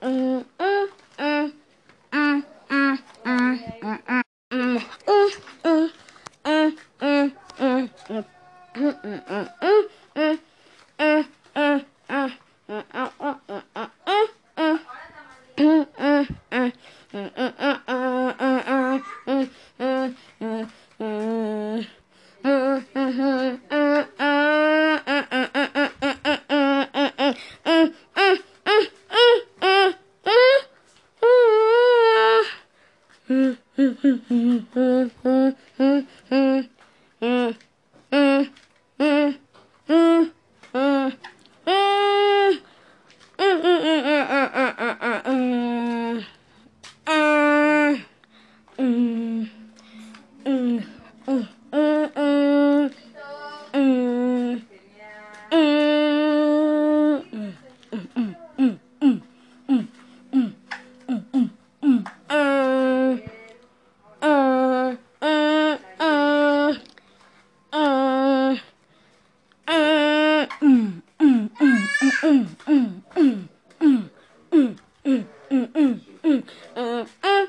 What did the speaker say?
Mm-hmm. Mm-hmm. 嗯嗯嗯嗯嗯嗯嗯嗯嗯嗯嗯